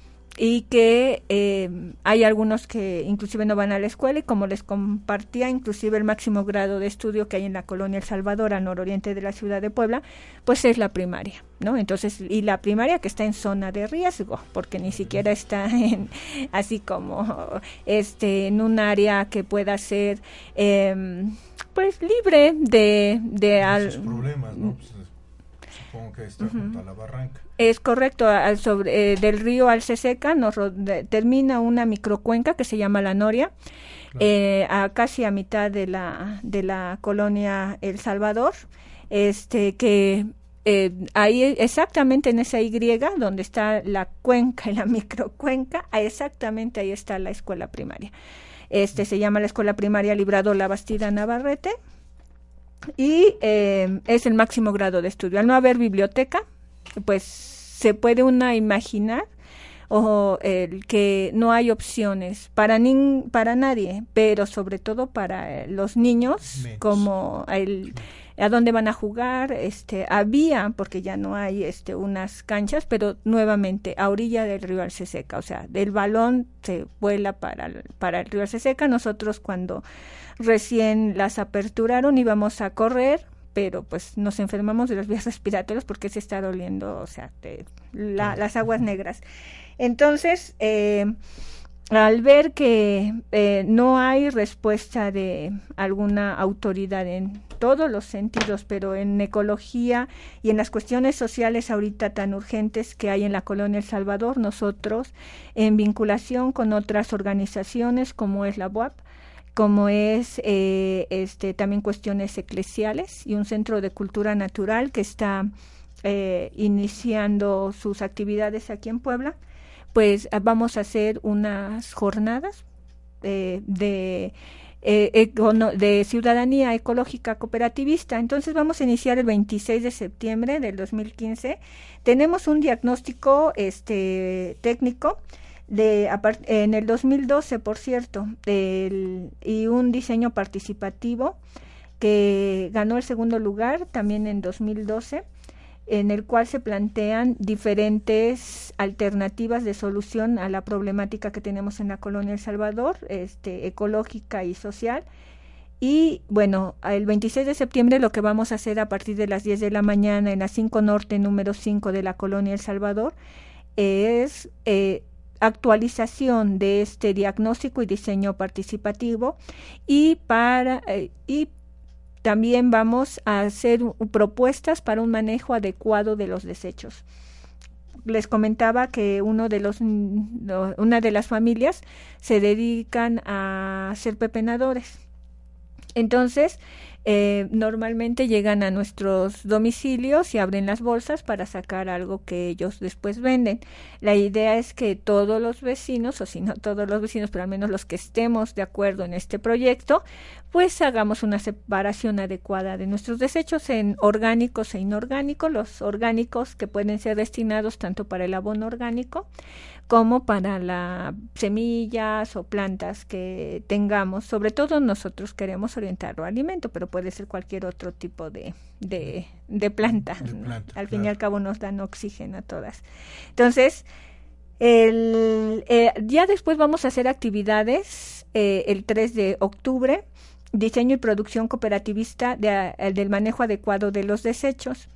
y que eh, hay algunos que inclusive no van a la escuela y como les compartía, inclusive el máximo grado de estudio que hay en la colonia El Salvador, al nororiente de la ciudad de Puebla, pues es la primaria, ¿no? Entonces, y la primaria que está en zona de riesgo, porque ni siquiera está en, así como, este, en un área que pueda ser, em, pues libre de... de al, problemas, ¿no? Pues, supongo que está junto a la barranca. Es correcto, al sobre, eh, del río Alceseca nos termina una microcuenca que se llama La Noria, eh, a casi a mitad de la, de la colonia El Salvador, este que eh, ahí exactamente en esa Y donde está la cuenca y la microcuenca, exactamente ahí está la escuela primaria. Este se llama la escuela primaria Librado La Bastida Navarrete y es el máximo grado de estudio. Al no haber biblioteca, pues se puede una imaginar o el que no hay opciones para ni, para nadie, pero sobre todo para los niños, como el a dónde van a jugar, este, había, porque ya no hay este, unas canchas, pero nuevamente a orilla del río Seca, o sea, del balón se vuela para, para el río Seca. Nosotros cuando recién las aperturaron íbamos a correr, pero pues nos enfermamos de los vías respiratorios porque se está doliendo, o sea, las aguas negras. Entonces, eh, al ver que eh, no hay respuesta de alguna autoridad en todos los sentidos, pero en ecología y en las cuestiones sociales ahorita tan urgentes que hay en la colonia El Salvador, nosotros, en vinculación con otras organizaciones como es la UAP, como es eh, este, también cuestiones eclesiales y un centro de cultura natural que está eh, iniciando sus actividades aquí en Puebla, pues vamos a hacer unas jornadas eh, de eh, de ciudadanía ecológica cooperativista. Entonces vamos a iniciar el 26 de septiembre del 2015. Tenemos un diagnóstico este, técnico de, en el 2012, por cierto, y un diseño participativo que ganó el segundo lugar también en 2012 en el cual se plantean diferentes alternativas de solución a la problemática que tenemos en la colonia El Salvador, este, ecológica y social. Y bueno, el 26 de septiembre lo que vamos a hacer a partir de las 10 de la mañana en la 5 Norte, número 5 de la colonia El Salvador, es eh, actualización de este diagnóstico y diseño participativo y para eh, y también vamos a hacer propuestas para un manejo adecuado de los desechos. Les comentaba que uno de los, una de las familias se dedican a ser pepenadores. Entonces, eh, normalmente llegan a nuestros domicilios y abren las bolsas para sacar algo que ellos después venden. La idea es que todos los vecinos, o si no todos los vecinos, pero al menos los que estemos de acuerdo en este proyecto, pues hagamos una separación adecuada de nuestros desechos en orgánicos e inorgánicos, los orgánicos que pueden ser destinados tanto para el abono orgánico como para las semillas o plantas que tengamos. Sobre todo nosotros queremos orientarlo a alimento, pero puede ser cualquier otro tipo de, de, planta. al fin y al cabo nos dan oxígeno a todas. Entonces, el, eh, ya después vamos a hacer actividades eh, el 3 de octubre, diseño y producción cooperativista del manejo adecuado de los desechos.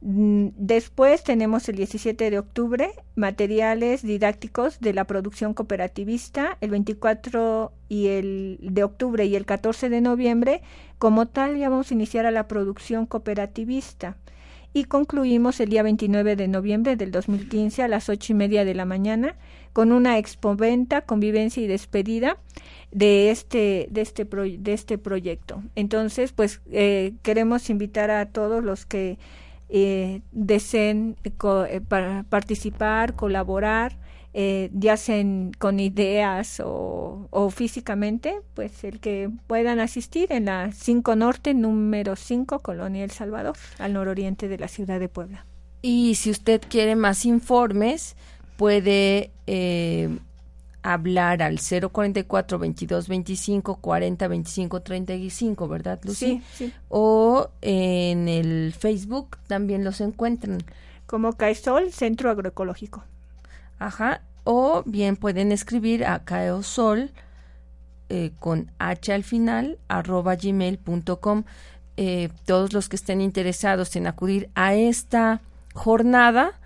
Mm, después tenemos el 17 de octubre, materiales didácticos de la producción cooperativista, el 24 y el de octubre y el 14 de noviembre, como tal ya vamos a iniciar a la producción cooperativista. Y concluimos el día 29 de noviembre del 2015 a las ocho y media de la mañana con una expoventa, convivencia y despedida de este, de este, de este proyecto. Entonces, pues eh, queremos invitar a todos los que eh, deseen eh, para participar, colaborar, eh, ya con ideas o, o, físicamente, pues el que puedan asistir en la 5 Norte, número 5, Colonia El Salvador, al nororiente de la ciudad de Puebla. Y si usted quiere más informes, puede eh, hablar al 044 22 25 40 25 35, ¿verdad, Lucy? Sí, sí. O en el Facebook también los encuentran. Como CAESOL, Centro Agroecológico. Ajá. O bien pueden escribir a CAESOL eh, con H al final, arroba gmail.com. Eh, todos los que estén interesados en acudir a esta jornada,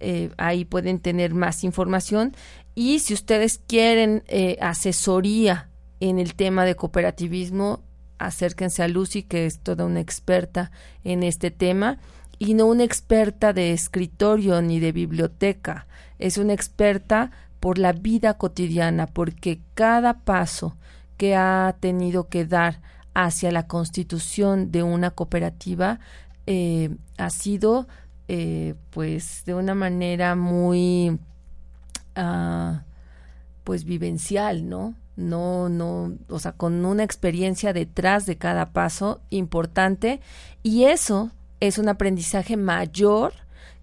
eh, ahí pueden tener más información y si ustedes quieren eh, asesoría en el tema de cooperativismo, acérquense a Lucy, que es toda una experta en este tema, y no una experta de escritorio ni de biblioteca, es una experta por la vida cotidiana, porque cada paso que ha tenido que dar hacia la constitución de una cooperativa eh, ha sido eh, pues de una manera muy Ah, pues vivencial, ¿no? No, no, o sea, con una experiencia detrás de cada paso importante y eso es un aprendizaje mayor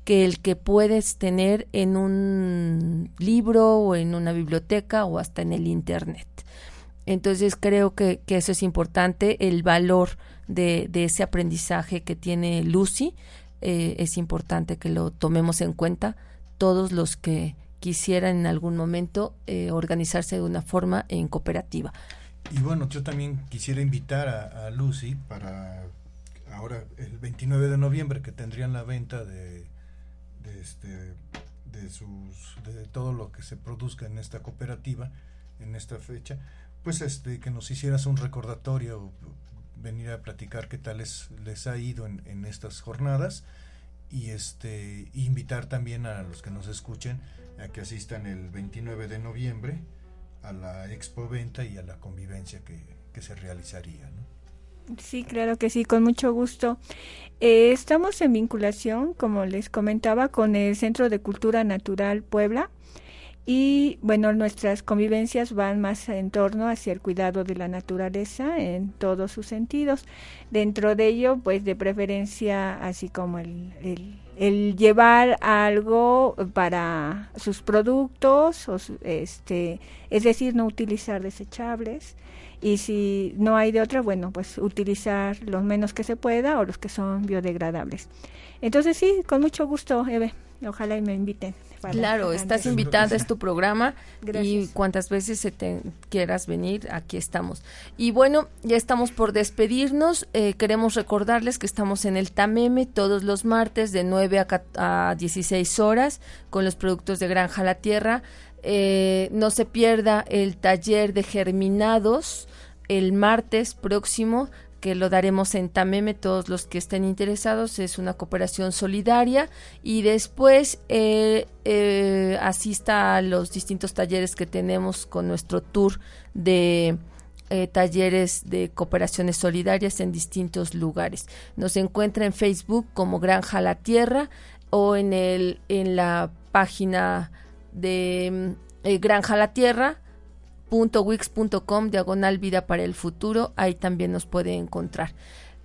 que el que puedes tener en un libro o en una biblioteca o hasta en el Internet. Entonces creo que, eso es importante, el valor de, ese aprendizaje que tiene Lucy, eh, es importante que lo tomemos en cuenta todos los que quisieran en algún momento eh, organizarse de una forma en cooperativa. Y bueno, yo también quisiera invitar a, Lucy para ahora el 29 de noviembre que tendrían la venta de, de, este, de, sus, de todo lo que se produzca en esta cooperativa en esta fecha, pues este que nos hicieras un recordatorio, venir a platicar qué tal les, les ha ido en, en estas jornadas y este invitar también a los que nos escuchen a que asistan el 29 de noviembre a la expo venta y a la convivencia que, que se realizaría. Sí, claro que sí, con mucho gusto. Eh, estamos en vinculación, como les comentaba, con el Centro de Cultura Natural Puebla y bueno, nuestras convivencias van más en torno hacia el cuidado de la naturaleza en todos sus sentidos. Dentro de ello, pues de preferencia, así como el, el, llevar algo para sus productos, o, este, es decir, no utilizar desechables. Y si no hay de otra, bueno, pues utilizar los menos que se pueda o los que son biodegradables. Entonces sí, con mucho gusto, Eve. Ojalá y me inviten. Claro, estás invitada, es tu programa y cuantas veces se te quieras venir, aquí estamos. Y bueno, ya estamos por despedirnos. Eh, queremos recordarles que estamos en el Tameme todos los martes de 9 a, 16 horas con los productos de Granja La Tierra. Eh, no se pierda el taller de germinados el martes próximo que lo daremos en Tameme, todos los que estén interesados, es una cooperación solidaria y después eh, eh, asista a los distintos talleres que tenemos con nuestro tour de eh, talleres de cooperaciones solidarias en distintos lugares. Nos encuentra en Facebook como Granja La Tierra o en, el, en la página de Granja La Tierra wix.com diagonal vida para el futuro, ahí también nos puede encontrar.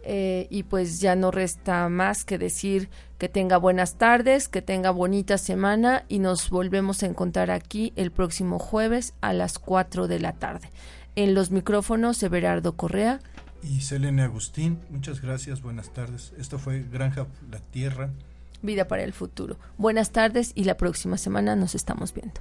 Eh, y pues ya no resta más que decir que tenga buenas tardes, que tenga bonita semana y nos volvemos a encontrar aquí el próximo jueves a las 4 de la tarde. En los micrófonos, Everardo Correa. Y Selene Agustín, muchas gracias, buenas tardes. Esto fue Granja La Tierra. Vida para el futuro. Buenas tardes y la próxima semana nos estamos viendo.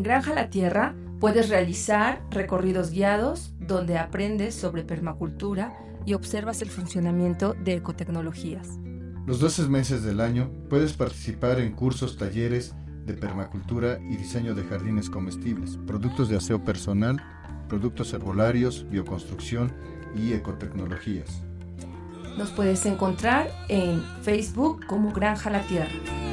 En Granja La Tierra puedes realizar recorridos guiados donde aprendes sobre permacultura y observas el funcionamiento de ecotecnologías. Los 12 meses del año puedes participar en cursos, talleres de permacultura y diseño de jardines comestibles, productos de aseo personal, productos herbolarios, bioconstrucción y ecotecnologías. Nos puedes encontrar en Facebook como Granja La Tierra.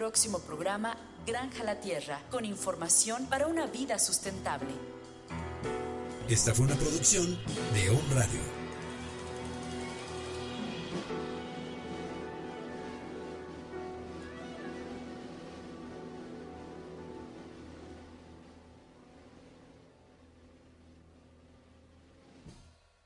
Próximo programa Granja la Tierra, con información para una vida sustentable. Esta fue una producción de On Radio.